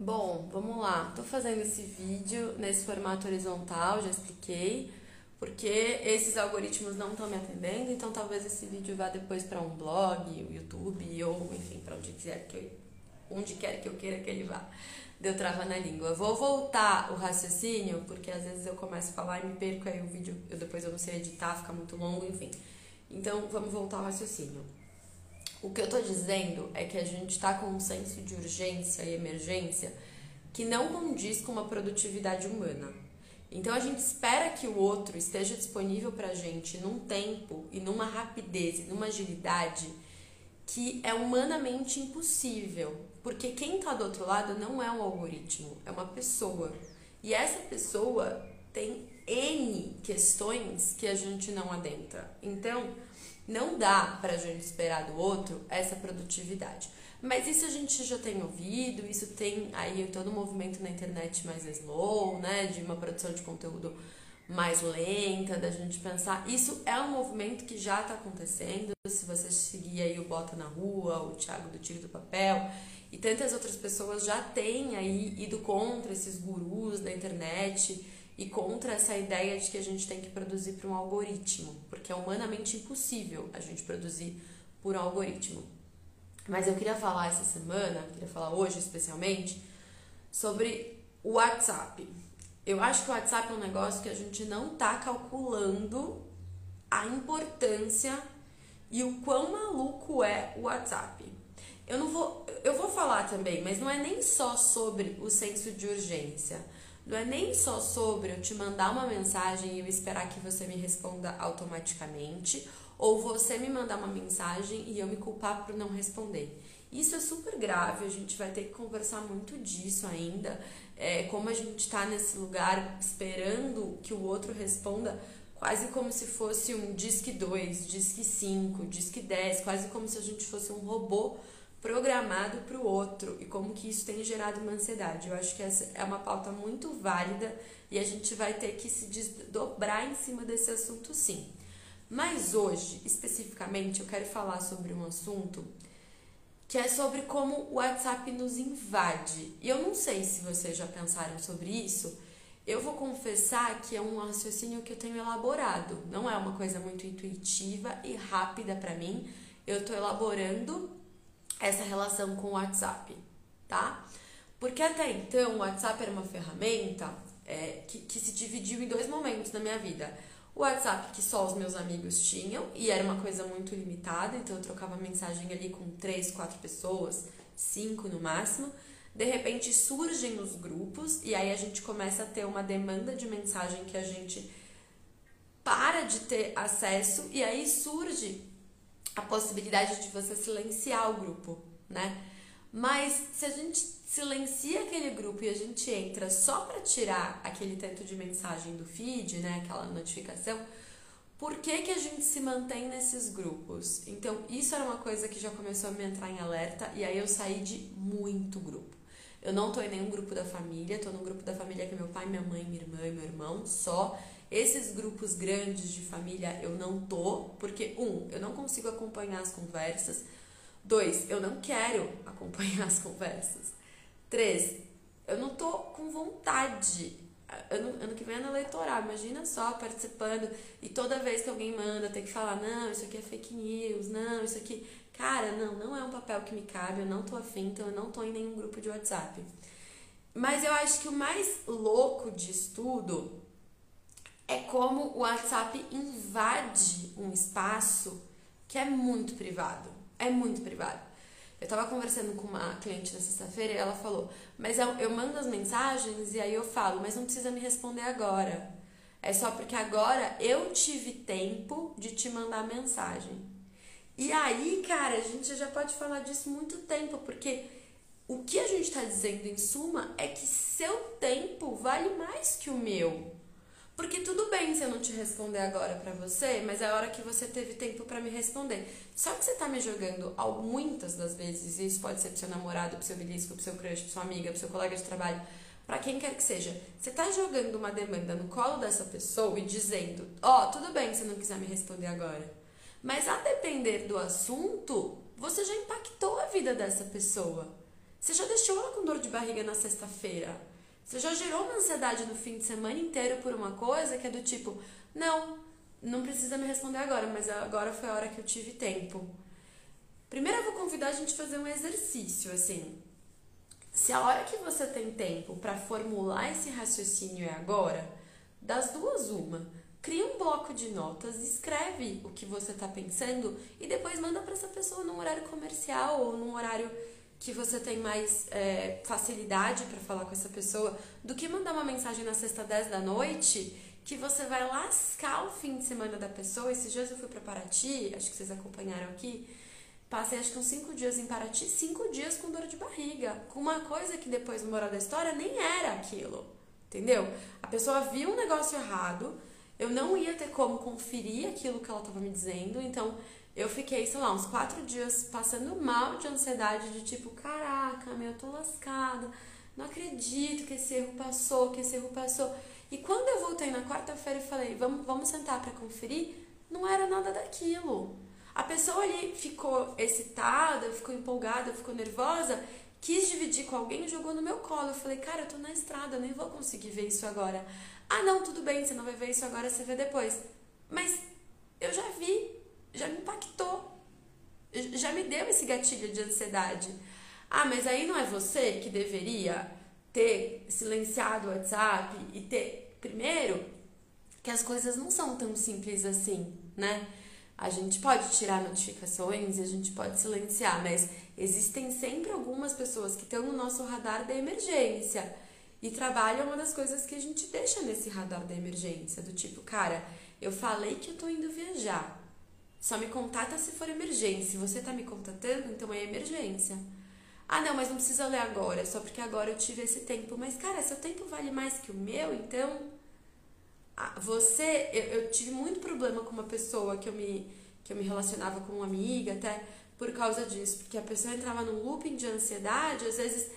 Bom, vamos lá. Tô fazendo esse vídeo nesse formato horizontal, já expliquei, porque esses algoritmos não estão me atendendo, então talvez esse vídeo vá depois para um blog, o YouTube ou enfim, para onde quiser que eu, onde quer que eu queira que ele vá. Deu trava na língua. Vou voltar o raciocínio, porque às vezes eu começo a falar e me perco aí o vídeo, eu depois eu não sei editar, fica muito longo, enfim. Então, vamos voltar ao raciocínio. O que eu tô dizendo é que a gente está com um senso de urgência e emergência que não condiz com uma produtividade humana. Então a gente espera que o outro esteja disponível para a gente num tempo e numa rapidez e numa agilidade que é humanamente impossível, porque quem está do outro lado não é um algoritmo, é uma pessoa. E essa pessoa tem N questões que a gente não adentra. Então, não dá para a gente esperar do outro essa produtividade. Mas isso a gente já tem ouvido, isso tem aí todo um movimento na internet mais slow, né? De uma produção de conteúdo mais lenta, da gente pensar. Isso é um movimento que já está acontecendo. Se você seguir aí o Bota na Rua, o Thiago do Tiro do Papel e tantas outras pessoas já têm aí ido contra esses gurus da internet e contra essa ideia de que a gente tem que produzir para um algoritmo, porque é humanamente impossível a gente produzir por um algoritmo. Mas eu queria falar essa semana, queria falar hoje especialmente, sobre o WhatsApp. Eu acho que o WhatsApp é um negócio que a gente não está calculando a importância e o quão maluco é o WhatsApp. Eu não vou, eu vou falar também, mas não é nem só sobre o senso de urgência. Não é nem só sobre eu te mandar uma mensagem e eu esperar que você me responda automaticamente, ou você me mandar uma mensagem e eu me culpar por não responder. Isso é super grave, a gente vai ter que conversar muito disso ainda. É, como a gente está nesse lugar esperando que o outro responda, quase como se fosse um disque 2, disque 5, disque 10, quase como se a gente fosse um robô programado para o outro e como que isso tem gerado uma ansiedade. Eu acho que essa é uma pauta muito válida e a gente vai ter que se desdobrar em cima desse assunto sim. Mas hoje, especificamente, eu quero falar sobre um assunto que é sobre como o WhatsApp nos invade. E eu não sei se vocês já pensaram sobre isso. Eu vou confessar que é um raciocínio que eu tenho elaborado. Não é uma coisa muito intuitiva e rápida para mim. Eu estou elaborando essa relação com o WhatsApp, tá? Porque até então o WhatsApp era uma ferramenta é, que, que se dividiu em dois momentos na minha vida. O WhatsApp que só os meus amigos tinham e era uma coisa muito limitada, então eu trocava mensagem ali com três, quatro pessoas, cinco no máximo. De repente surgem os grupos e aí a gente começa a ter uma demanda de mensagem que a gente para de ter acesso e aí surge a possibilidade de você silenciar o grupo, né? Mas se a gente silencia aquele grupo e a gente entra só para tirar aquele tanto de mensagem do feed, né, aquela notificação, por que, que a gente se mantém nesses grupos? Então, isso era uma coisa que já começou a me entrar em alerta e aí eu saí de muito grupo. Eu não tô em nenhum grupo da família, tô no grupo da família que é meu pai, minha mãe, minha irmã e meu irmão, só. Esses grupos grandes de família eu não tô, porque, um, eu não consigo acompanhar as conversas. Dois, eu não quero acompanhar as conversas. Três, eu não tô com vontade. Ano, ano que vem é ano eleitoral, imagina só participando e toda vez que alguém manda ter que falar: não, isso aqui é fake news, não, isso aqui. Cara, não, não é um papel que me cabe, eu não tô afim, então eu não tô em nenhum grupo de WhatsApp. Mas eu acho que o mais louco disso tudo é como o WhatsApp invade um espaço que é muito privado. É muito privado. Eu tava conversando com uma cliente na sexta-feira e ela falou: Mas eu, eu mando as mensagens e aí eu falo, mas não precisa me responder agora. É só porque agora eu tive tempo de te mandar mensagem. E aí, cara, a gente já pode falar disso muito tempo, porque o que a gente está dizendo em suma é que seu tempo vale mais que o meu. Porque tudo bem se eu não te responder agora para você, mas é a hora que você teve tempo para me responder. Só que você tá me jogando muitas das vezes, isso pode ser pro seu namorado, pro seu belisco, pro seu crush, pro sua amiga, pro seu colega de trabalho, para quem quer que seja. Você tá jogando uma demanda no colo dessa pessoa e dizendo: Ó, oh, tudo bem se não quiser me responder agora. Mas a depender do assunto, você já impactou a vida dessa pessoa. Você já deixou ela com dor de barriga na sexta-feira? Você já gerou uma ansiedade no fim de semana inteiro por uma coisa que é do tipo, não, não precisa me responder agora, mas agora foi a hora que eu tive tempo. Primeiro eu vou convidar a gente a fazer um exercício, assim. Se a hora que você tem tempo para formular esse raciocínio é agora, das duas uma. Cria um bloco de notas, escreve o que você está pensando e depois manda para essa pessoa num horário comercial ou num horário que você tem mais é, facilidade para falar com essa pessoa do que mandar uma mensagem na sexta 10 da noite que você vai lascar o fim de semana da pessoa. Esses dias eu fui para Paraty, acho que vocês acompanharam aqui. Passei acho que uns cinco dias em Paraty, cinco dias com dor de barriga, com uma coisa que depois no moral da história nem era aquilo, entendeu? A pessoa viu um negócio errado, eu não ia ter como conferir aquilo que ela estava me dizendo, então eu fiquei, sei lá, uns quatro dias passando mal de ansiedade, de tipo, caraca, meu, eu tô lascada, não acredito que esse erro passou, que esse erro passou. E quando eu voltei na quarta-feira e falei, vamos, vamos sentar para conferir, não era nada daquilo. A pessoa ali ficou excitada, ficou empolgada, ficou nervosa, quis dividir com alguém e jogou no meu colo. Eu falei, cara, eu tô na estrada, nem vou conseguir ver isso agora. Ah, não, tudo bem, você não vai ver isso agora, você vê depois. Mas eu já vi, já me impactou. Já me deu esse gatilho de ansiedade. Ah, mas aí não é você que deveria ter silenciado o WhatsApp e ter. Primeiro, que as coisas não são tão simples assim, né? A gente pode tirar notificações e a gente pode silenciar, mas existem sempre algumas pessoas que estão no nosso radar da emergência. E trabalho é uma das coisas que a gente deixa nesse radar da emergência, do tipo, cara, eu falei que eu tô indo viajar. Só me contata se for emergência. Você tá me contatando, então é emergência. Ah, não, mas não precisa ler agora, só porque agora eu tive esse tempo. Mas, cara, seu tempo vale mais que o meu, então. Você. Eu, eu tive muito problema com uma pessoa que eu me, que eu me relacionava com uma amiga, até por causa disso. Porque a pessoa entrava num looping de ansiedade, às vezes.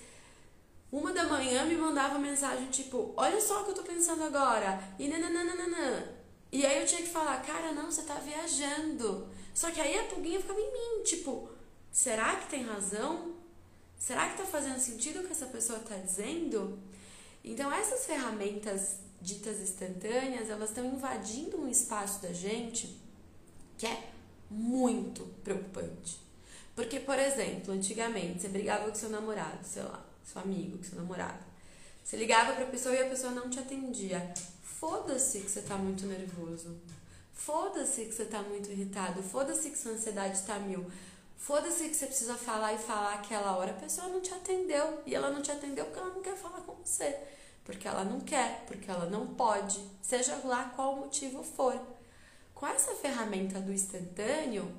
Uma da manhã me mandava mensagem tipo: Olha só o que eu tô pensando agora. E nananana. E aí eu tinha que falar, cara, não, você tá viajando. Só que aí a pulguinha ficava em mim, tipo, será que tem razão? Será que tá fazendo sentido o que essa pessoa tá dizendo? Então essas ferramentas ditas instantâneas, elas estão invadindo um espaço da gente que é muito preocupante. Porque, por exemplo, antigamente você brigava com seu namorado, sei lá, seu amigo, com seu namorado. Você ligava pra pessoa e a pessoa não te atendia. Foda-se que você tá muito nervoso. Foda-se que você tá muito irritado. Foda-se que sua ansiedade tá mil. Foda-se que você precisa falar e falar aquela hora. A pessoa não te atendeu. E ela não te atendeu porque ela não quer falar com você. Porque ela não quer, porque ela não pode. Seja lá qual o motivo for. Com essa ferramenta do instantâneo,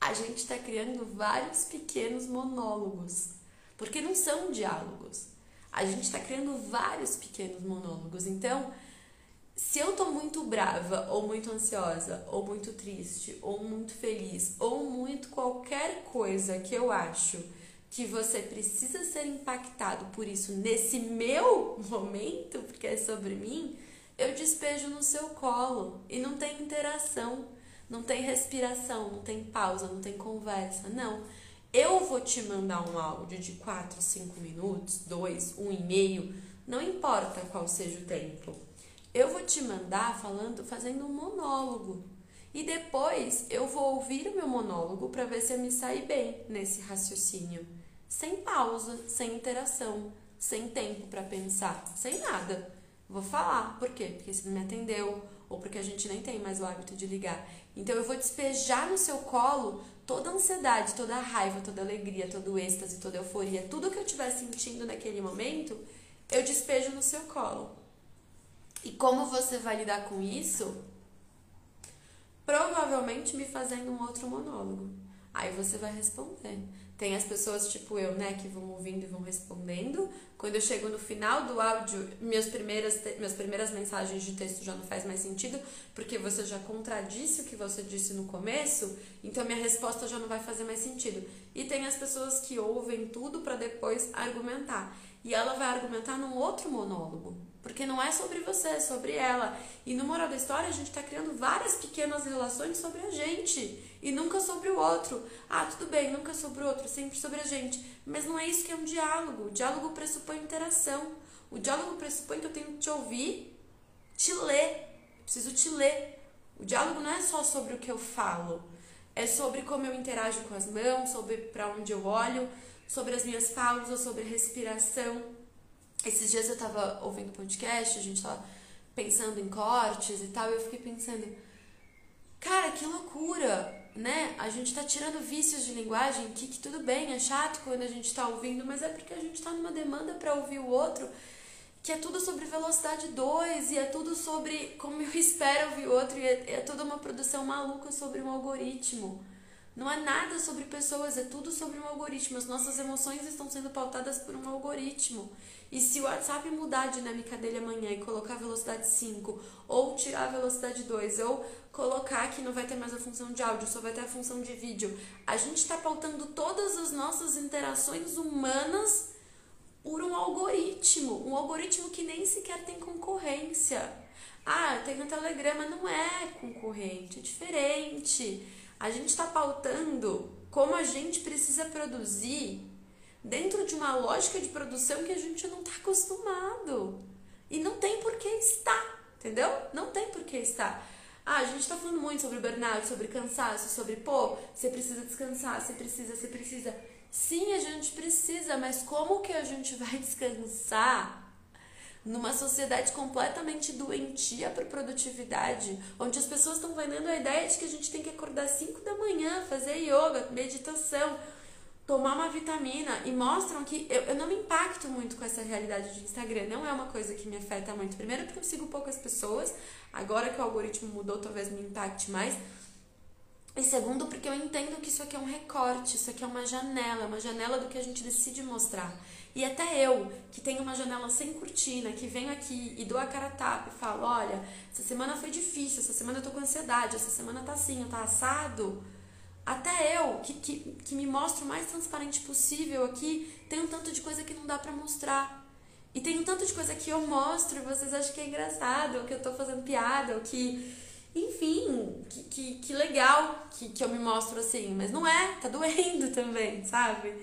a gente está criando vários pequenos monólogos. Porque não são diálogos a gente está criando vários pequenos monólogos. Então, se eu tô muito brava, ou muito ansiosa, ou muito triste, ou muito feliz, ou muito qualquer coisa que eu acho que você precisa ser impactado por isso nesse meu momento, porque é sobre mim, eu despejo no seu colo e não tem interação, não tem respiração, não tem pausa, não tem conversa, não. Eu vou te mandar um áudio de 4, 5 minutos, 2, 1 e meio, não importa qual seja o tempo. Eu vou te mandar falando, fazendo um monólogo. E depois eu vou ouvir o meu monólogo para ver se eu me saí bem nesse raciocínio, sem pausa, sem interação, sem tempo para pensar, sem nada. Vou falar, por quê? Porque você não me atendeu ou porque a gente nem tem mais o hábito de ligar. Então eu vou despejar no seu colo toda a ansiedade, toda a raiva, toda alegria, todo o êxtase, toda a euforia, tudo que eu estiver sentindo naquele momento, eu despejo no seu colo. E como você vai lidar com isso? Provavelmente me fazendo um outro monólogo. Aí você vai responder. Tem as pessoas tipo eu, né, que vão ouvindo e vão respondendo. Quando eu chego no final do áudio, minhas primeiras, minhas primeiras mensagens de texto já não faz mais sentido, porque você já contradisse o que você disse no começo, então minha resposta já não vai fazer mais sentido. E tem as pessoas que ouvem tudo para depois argumentar. E ela vai argumentar num outro monólogo. Porque não é sobre você, é sobre ela. E no moral da história, a gente está criando várias pequenas relações sobre a gente e nunca sobre o outro. Ah, tudo bem, nunca sobre o outro, sempre sobre a gente. Mas não é isso que é um diálogo. O diálogo pressupõe interação. O diálogo pressupõe que eu tenho que te ouvir, te ler. Preciso te ler. O diálogo não é só sobre o que eu falo. É sobre como eu interajo com as mãos, sobre para onde eu olho, sobre as minhas pausas, sobre respiração esses dias eu tava ouvindo podcast, a gente tava pensando em cortes e tal, e eu fiquei pensando, cara, que loucura, né? A gente tá tirando vícios de linguagem, que, que tudo bem, é chato quando a gente tá ouvindo, mas é porque a gente tá numa demanda para ouvir o outro, que é tudo sobre velocidade 2, e é tudo sobre como eu espero ouvir o outro, e é, é toda uma produção maluca sobre um algoritmo. Não é nada sobre pessoas, é tudo sobre um algoritmo. As nossas emoções estão sendo pautadas por um algoritmo. E se o WhatsApp mudar a dinâmica dele amanhã e colocar velocidade 5, ou tirar a velocidade 2, ou colocar que não vai ter mais a função de áudio, só vai ter a função de vídeo, a gente está pautando todas as nossas interações humanas por um algoritmo. Um algoritmo que nem sequer tem concorrência. Ah, tem o Telegrama, não é concorrente, é diferente. A gente está pautando como a gente precisa produzir dentro de uma lógica de produção que a gente não está acostumado. E não tem por que estar, entendeu? Não tem por que estar. Ah, a gente está falando muito sobre burnout, sobre cansaço, sobre, pô, você precisa descansar, você precisa, você precisa. Sim, a gente precisa, mas como que a gente vai descansar numa sociedade completamente doentia para produtividade, onde as pessoas estão vendendo a ideia de que a gente tem que acordar 5 da manhã, fazer yoga, meditação, tomar uma vitamina e mostram que eu, eu não me impacto muito com essa realidade de Instagram, não é uma coisa que me afeta muito. Primeiro porque eu sigo poucas pessoas, agora que o algoritmo mudou, talvez me impacte mais. E segundo, porque eu entendo que isso aqui é um recorte, isso aqui é uma janela, uma janela do que a gente decide mostrar. E até eu, que tenho uma janela sem cortina, que venho aqui e dou a cara a tapa e falo: olha, essa semana foi difícil, essa semana eu tô com ansiedade, essa semana tá assim, tá assado. Até eu, que, que, que me mostro o mais transparente possível aqui, tem um tanto de coisa que não dá para mostrar. E tem um tanto de coisa que eu mostro e vocês acham que é engraçado, ou que eu tô fazendo piada, ou que. Enfim, que, que, que legal que, que eu me mostro assim. Mas não é, tá doendo também, sabe?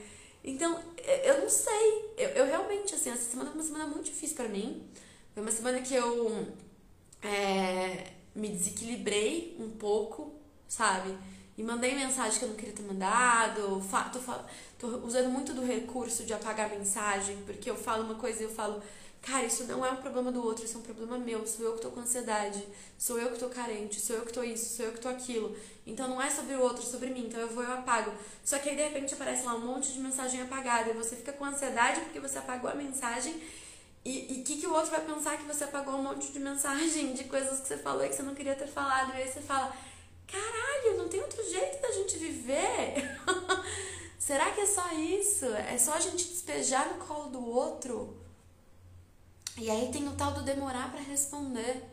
Então, eu não sei. Eu, eu realmente, assim, essa semana foi uma semana muito difícil para mim. Foi uma semana que eu é, me desequilibrei um pouco, sabe? E mandei mensagem que eu não queria ter mandado. Tô, tô usando muito do recurso de apagar mensagem, porque eu falo uma coisa e eu falo Cara, isso não é um problema do outro, isso é um problema meu. Sou eu que tô com ansiedade, sou eu que tô carente, sou eu que tô isso, sou eu que tô aquilo. Então não é sobre o outro, é sobre mim. Então eu vou eu apago. Só que aí de repente aparece lá um monte de mensagem apagada e você fica com ansiedade porque você apagou a mensagem. E o que, que o outro vai pensar que você apagou um monte de mensagem de coisas que você falou e que você não queria ter falado? E aí você fala: caralho, não tem outro jeito da gente viver? Será que é só isso? É só a gente despejar no colo do outro? E aí tem o tal do demorar para responder.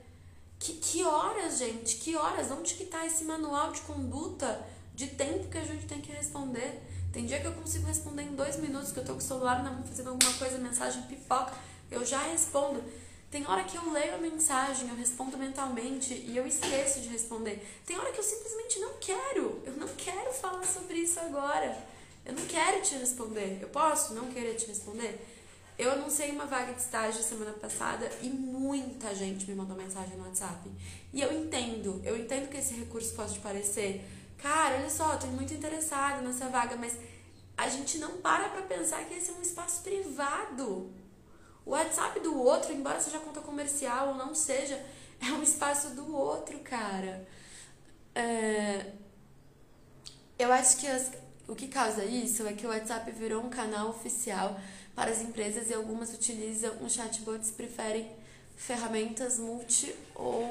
Que, que horas, gente? Que horas? Onde que tá esse manual de conduta de tempo que a gente tem que responder? Tem dia que eu consigo responder em dois minutos, que eu tô com o celular na mão fazendo alguma coisa, mensagem pipoca, eu já respondo. Tem hora que eu leio a mensagem, eu respondo mentalmente e eu esqueço de responder. Tem hora que eu simplesmente não quero. Eu não quero falar sobre isso agora. Eu não quero te responder. Eu posso não querer te responder? Eu anunciei uma vaga de estágio semana passada e muita gente me mandou mensagem no WhatsApp. E eu entendo, eu entendo que esse recurso pode parecer, cara, olha só, tô muito interessado nessa vaga, mas a gente não para pra pensar que esse é um espaço privado. O WhatsApp do outro, embora seja conta comercial ou não seja, é um espaço do outro, cara. É... Eu acho que as... o que causa isso é que o WhatsApp virou um canal oficial para as empresas e algumas utilizam um chatbots preferem ferramentas multi ou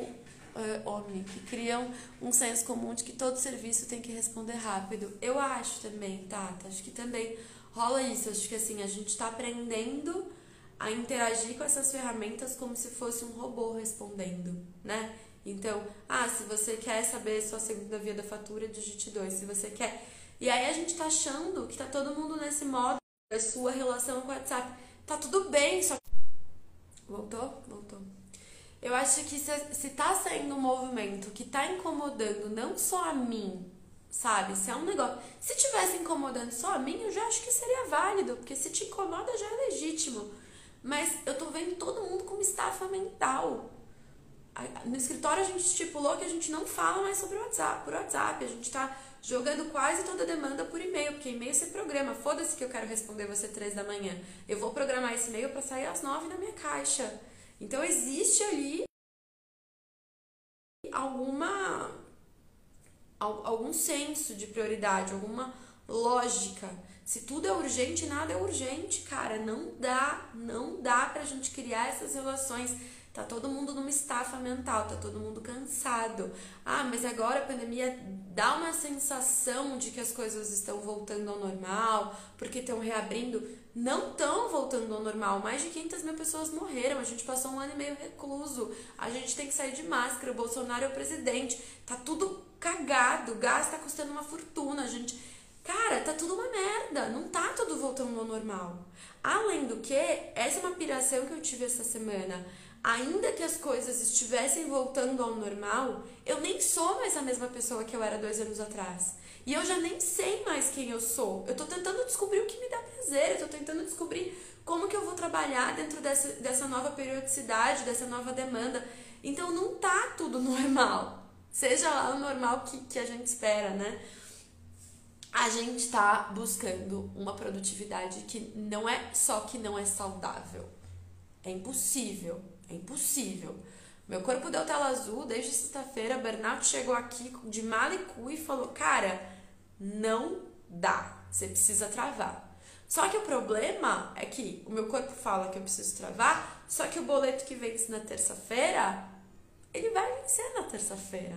uh, omni, que criam um senso comum de que todo serviço tem que responder rápido. Eu acho também, Tata, acho que também rola isso. Acho que assim, a gente está aprendendo a interagir com essas ferramentas como se fosse um robô respondendo, né? Então, ah, se você quer saber sua segunda via da fatura, digite 2. Se você quer. E aí a gente tá achando que tá todo mundo nesse modo a sua relação com o WhatsApp. Tá tudo bem, só Voltou? Voltou. Eu acho que se, se tá saindo um movimento que tá incomodando não só a mim, sabe? Se é um negócio. Se tivesse incomodando só a mim, eu já acho que seria válido, porque se te incomoda já é legítimo. Mas eu tô vendo todo mundo como estafa mental. No escritório a gente estipulou que a gente não fala mais sobre o WhatsApp, por WhatsApp. A gente tá jogando quase toda a demanda por e-mail, porque e-mail você programa. Foda-se que eu quero responder você três da manhã. Eu vou programar esse e-mail para sair às nove na minha caixa. Então existe ali alguma algum senso de prioridade, alguma lógica. Se tudo é urgente, nada é urgente, cara. Não dá, não dá pra gente criar essas relações Tá todo mundo numa estafa mental, tá todo mundo cansado. Ah, mas agora a pandemia dá uma sensação de que as coisas estão voltando ao normal, porque estão reabrindo. Não estão voltando ao normal. Mais de 500 mil pessoas morreram. A gente passou um ano e meio recluso. A gente tem que sair de máscara. O Bolsonaro é o presidente. Tá tudo cagado. O gás tá custando uma fortuna. A gente. Cara, tá tudo uma merda. Não tá tudo voltando ao normal. Além do que, essa é uma piração que eu tive essa semana ainda que as coisas estivessem voltando ao normal, eu nem sou mais a mesma pessoa que eu era dois anos atrás. E eu já nem sei mais quem eu sou. Eu tô tentando descobrir o que me dá prazer, eu tô tentando descobrir como que eu vou trabalhar dentro dessa, dessa nova periodicidade, dessa nova demanda. Então não tá tudo normal. Seja lá o normal que, que a gente espera, né? A gente tá buscando uma produtividade que não é só que não é saudável. É impossível é impossível. Meu corpo deu tela azul desde sexta-feira. Bernardo chegou aqui de malicu e falou: Cara, não dá. Você precisa travar. Só que o problema é que o meu corpo fala que eu preciso travar, só que o boleto que vence na terça-feira, ele vai vencer na terça-feira.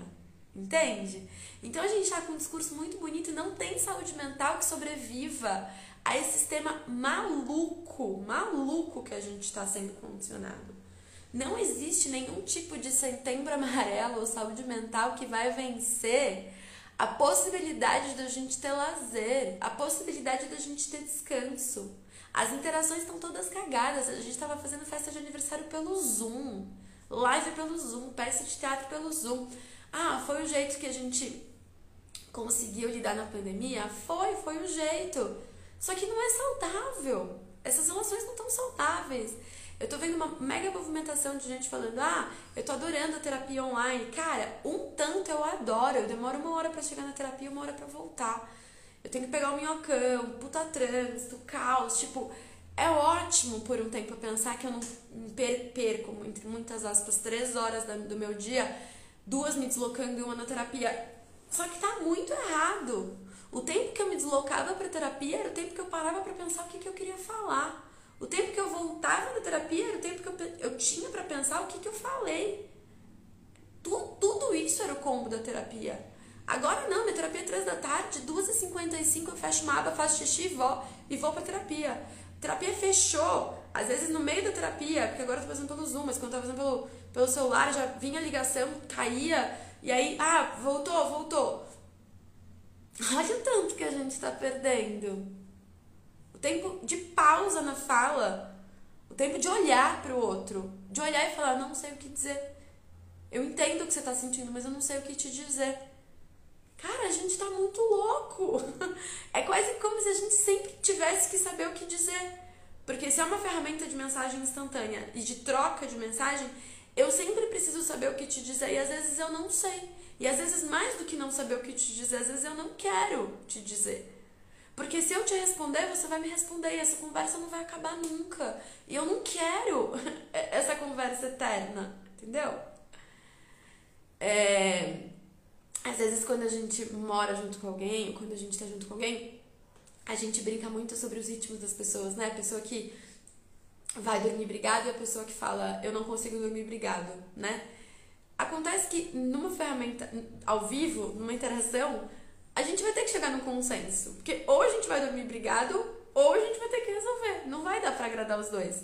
Entende? Então a gente tá com um discurso muito bonito e não tem saúde mental que sobreviva a esse sistema maluco, maluco que a gente está sendo condicionado. Não existe nenhum tipo de setembro amarelo ou saúde mental que vai vencer a possibilidade da gente ter lazer, a possibilidade da gente ter descanso. As interações estão todas cagadas. A gente estava fazendo festa de aniversário pelo Zoom, live pelo Zoom, peça de teatro pelo Zoom. Ah, foi o jeito que a gente conseguiu lidar na pandemia? Foi, foi o jeito. Só que não é saudável. Essas relações não estão saudáveis. Eu tô vendo uma mega movimentação de gente falando: ah, eu tô adorando a terapia online. Cara, um tanto eu adoro. Eu demoro uma hora para chegar na terapia uma hora para voltar. Eu tenho que pegar o minhocão, puta trânsito, caos. Tipo, é ótimo por um tempo pensar que eu não perco, entre muitas aspas, três horas do meu dia, duas me deslocando e uma na terapia. Só que tá muito errado. O tempo que eu me deslocava pra terapia era o tempo que eu parava para pensar o que, que eu queria falar. O tempo que eu voltava da terapia era o tempo que eu, eu tinha para pensar o que, que eu falei. Tu, tudo isso era o combo da terapia. Agora não, minha terapia é 3 da tarde, 2h55 eu fecho uma aba, faço xixi e vou, e vou pra terapia. terapia fechou, às vezes no meio da terapia, porque agora eu tô fazendo pelo Zoom, mas quando eu tava fazendo pelo, pelo celular já vinha a ligação, caía, e aí, ah, voltou, voltou. Olha o tanto que a gente tá perdendo o tempo de pausa na fala, o tempo de olhar para o outro, de olhar e falar, não sei o que dizer. Eu entendo o que você está sentindo, mas eu não sei o que te dizer. Cara, a gente tá muito louco. É quase como se a gente sempre tivesse que saber o que dizer. Porque se é uma ferramenta de mensagem instantânea e de troca de mensagem, eu sempre preciso saber o que te dizer e às vezes eu não sei. E às vezes mais do que não saber o que te dizer, às vezes eu não quero te dizer. Porque se eu te responder, você vai me responder e essa conversa não vai acabar nunca. E eu não quero essa conversa eterna, entendeu? É, às vezes, quando a gente mora junto com alguém, ou quando a gente tá junto com alguém, a gente brinca muito sobre os ritmos das pessoas, né? A pessoa que vai dormir brigado e a pessoa que fala eu não consigo dormir brigado, né? Acontece que numa ferramenta ao vivo, numa interação, a gente vai ter que chegar num consenso. Porque ou a gente vai dormir brigado, ou a gente vai ter que resolver. Não vai dar para agradar os dois.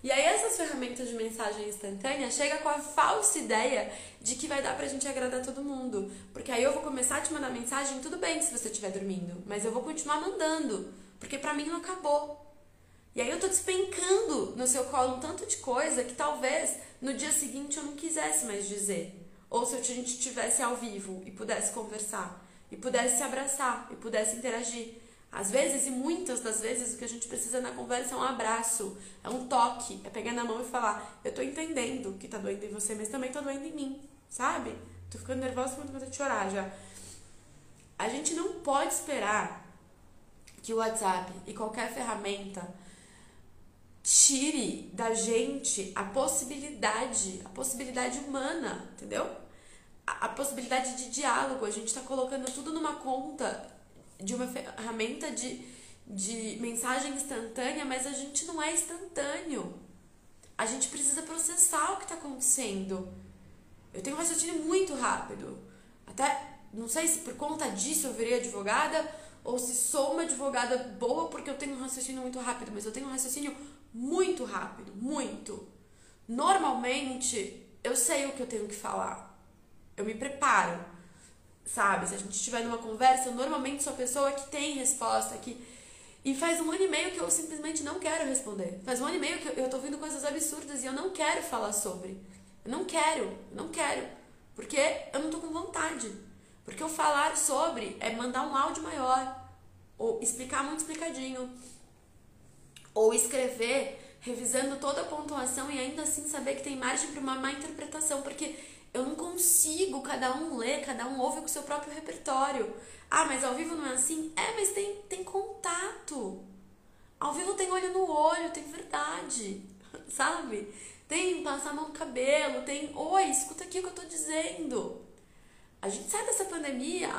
E aí essas ferramentas de mensagem instantânea chega com a falsa ideia de que vai dar pra gente agradar todo mundo. Porque aí eu vou começar a te mandar mensagem, tudo bem se você estiver dormindo, mas eu vou continuar mandando, porque pra mim não acabou. E aí eu tô despencando no seu colo um tanto de coisa que talvez no dia seguinte eu não quisesse mais dizer. Ou se a gente estivesse ao vivo e pudesse conversar, e pudesse se abraçar, e pudesse interagir. Às vezes, e muitas das vezes, o que a gente precisa na conversa é um abraço, é um toque, é pegar na mão e falar: Eu tô entendendo que tá doendo em você, mas também tá doendo em mim, sabe? Tô ficando nervosa quando vontade de chorar já. A gente não pode esperar que o WhatsApp e qualquer ferramenta tire da gente a possibilidade, a possibilidade humana, entendeu? A, possibilidade de diálogo. A gente está colocando tudo numa conta de uma ferramenta de, de mensagem instantânea, mas a gente não é instantâneo. A gente precisa processar o que está acontecendo. Eu tenho um raciocínio muito rápido. Até não sei se por conta disso eu virei advogada ou se sou uma advogada boa porque eu tenho um raciocínio muito rápido, mas eu tenho um raciocínio muito rápido, muito. Normalmente, eu sei o que eu tenho que falar. Eu me preparo, sabe? Se a gente estiver numa conversa, eu normalmente sou a pessoa que tem resposta, que... E faz um ano e meio que eu simplesmente não quero responder. Faz um ano e meio que eu tô ouvindo coisas absurdas e eu não quero falar sobre. Eu não quero, eu não quero. Porque eu não tô com vontade. Porque o falar sobre é mandar um áudio maior. Ou explicar muito explicadinho ou escrever revisando toda a pontuação e ainda assim saber que tem margem para uma má interpretação, porque eu não consigo, cada um lê, cada um ouve com o seu próprio repertório. Ah, mas ao vivo não é assim? É, mas tem, tem contato. Ao vivo tem olho no olho, tem verdade, sabe? Tem passar a mão no cabelo, tem oi, escuta aqui o que eu tô dizendo. A gente sai dessa pandemia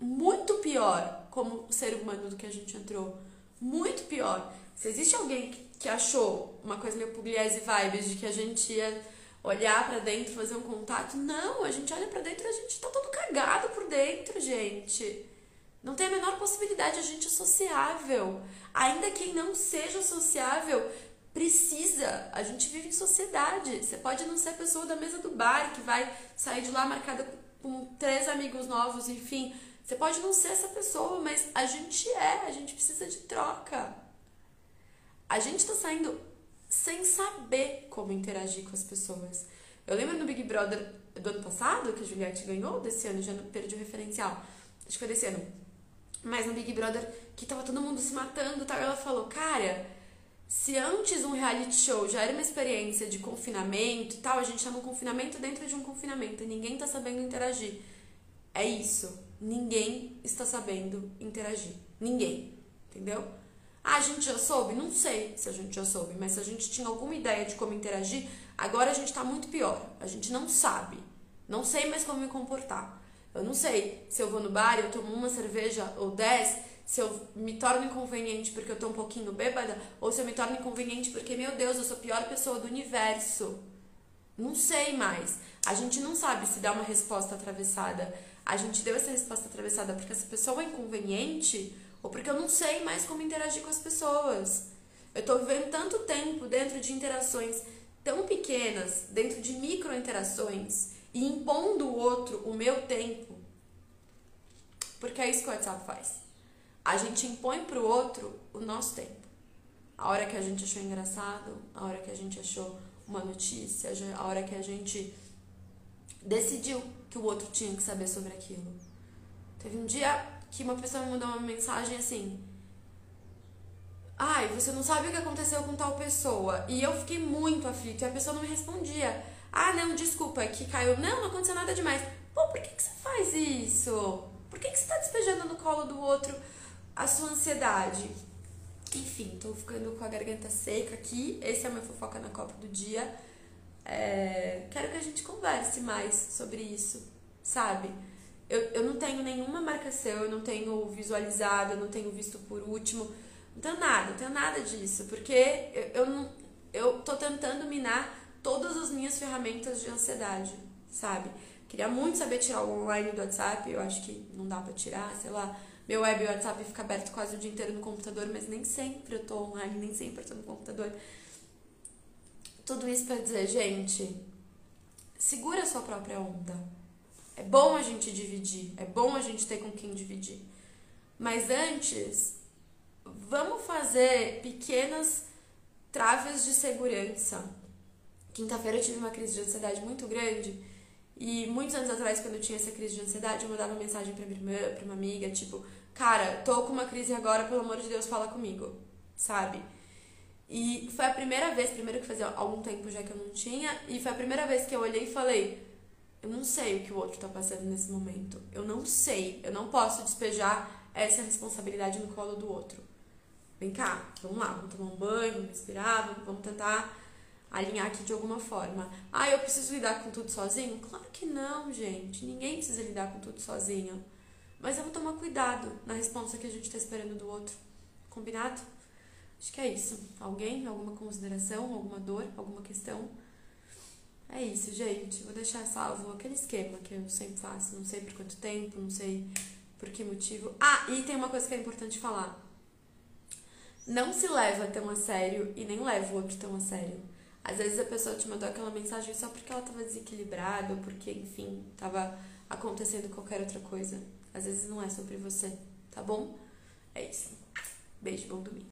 muito pior como ser humano do que a gente entrou. Muito pior. Se existe alguém que achou uma coisa meio pugliese vibes de que a gente ia olhar para dentro, fazer um contato, não, a gente olha para dentro e a gente tá todo cagado por dentro, gente. Não tem a menor possibilidade, a gente é sociável. Ainda quem não seja sociável precisa. A gente vive em sociedade. Você pode não ser a pessoa da mesa do bar que vai sair de lá marcada com três amigos novos, enfim. Você pode não ser essa pessoa, mas a gente é, a gente precisa de troca a gente tá saindo sem saber como interagir com as pessoas. Eu lembro no Big Brother do ano passado, que a Juliette ganhou, desse ano, já não perdi o referencial. Acho que foi desse ano. Mas no Big Brother, que tava todo mundo se matando e tal, ela falou, cara, se antes um reality show já era uma experiência de confinamento e tal, a gente tá num confinamento dentro de um confinamento e ninguém tá sabendo interagir. É isso. Ninguém está sabendo interagir. Ninguém. Entendeu? Ah, a gente já soube? Não sei se a gente já soube, mas se a gente tinha alguma ideia de como interagir, agora a gente está muito pior. A gente não sabe. Não sei mais como me comportar. Eu não sei se eu vou no bar eu tomo uma cerveja ou dez, se eu me torno inconveniente porque eu tô um pouquinho bêbada, ou se eu me torno inconveniente porque, meu Deus, eu sou a pior pessoa do universo. Não sei mais. A gente não sabe se dá uma resposta atravessada. A gente deu essa resposta atravessada porque essa pessoa é inconveniente ou porque eu não sei mais como interagir com as pessoas. Eu tô vivendo tanto tempo dentro de interações tão pequenas, dentro de micro interações e impondo o outro o meu tempo. Porque é isso que o WhatsApp faz. A gente impõe pro outro o nosso tempo. A hora que a gente achou engraçado, a hora que a gente achou uma notícia, a hora que a gente decidiu que o outro tinha que saber sobre aquilo. Teve um dia que uma pessoa me mandou uma mensagem assim: Ai, você não sabe o que aconteceu com tal pessoa. E eu fiquei muito aflita e a pessoa não me respondia. Ah, não, desculpa, que caiu. Não, não aconteceu nada demais. Pô, por que, que você faz isso? Por que, que você tá despejando no colo do outro a sua ansiedade? Enfim, tô ficando com a garganta seca aqui. Esse é a minha fofoca na Copa do Dia. É... Quero que a gente converse mais sobre isso, sabe? Eu, eu não tenho nenhuma marcação, eu não tenho visualizado, eu não tenho visto por último. Não tenho nada, não tenho nada disso, porque eu, eu, não, eu tô tentando minar todas as minhas ferramentas de ansiedade, sabe? Queria muito saber tirar o online do WhatsApp, eu acho que não dá pra tirar, sei lá. Meu web WhatsApp fica aberto quase o dia inteiro no computador, mas nem sempre eu tô online, nem sempre eu tô no computador. Tudo isso pra dizer, gente, segura a sua própria onda é bom a gente dividir, é bom a gente ter com quem dividir. Mas antes, vamos fazer pequenas Traves de segurança. Quinta-feira eu tive uma crise de ansiedade muito grande. E muitos anos atrás, quando eu tinha essa crise de ansiedade, eu mandava mensagem pra minha irmã, pra uma amiga, tipo, cara, tô com uma crise agora, pelo amor de Deus, fala comigo, sabe? E foi a primeira vez, primeiro que fazia algum tempo já que eu não tinha, e foi a primeira vez que eu olhei e falei, eu não sei o que o outro tá passando nesse momento. Eu não sei, eu não posso despejar essa responsabilidade no colo do outro. Vem cá, vamos lá, vamos tomar um banho, vamos respirar, vamos tentar alinhar aqui de alguma forma. Ah, eu preciso lidar com tudo sozinho? Claro que não, gente. Ninguém precisa lidar com tudo sozinho. Mas eu vou tomar cuidado na resposta que a gente está esperando do outro. Combinado? Acho que é isso. Alguém? Alguma consideração? Alguma dor? Alguma questão? É isso, gente. Vou deixar salvo aquele esquema que eu sempre faço. Não sei por quanto tempo, não sei por que motivo. Ah, e tem uma coisa que é importante falar. Não se leva tão a sério e nem leva o outro tão a sério. Às vezes a pessoa te mandou aquela mensagem só porque ela estava desequilibrada ou porque, enfim, estava acontecendo qualquer outra coisa. Às vezes não é sobre você, tá bom? É isso. Beijo, bom domingo.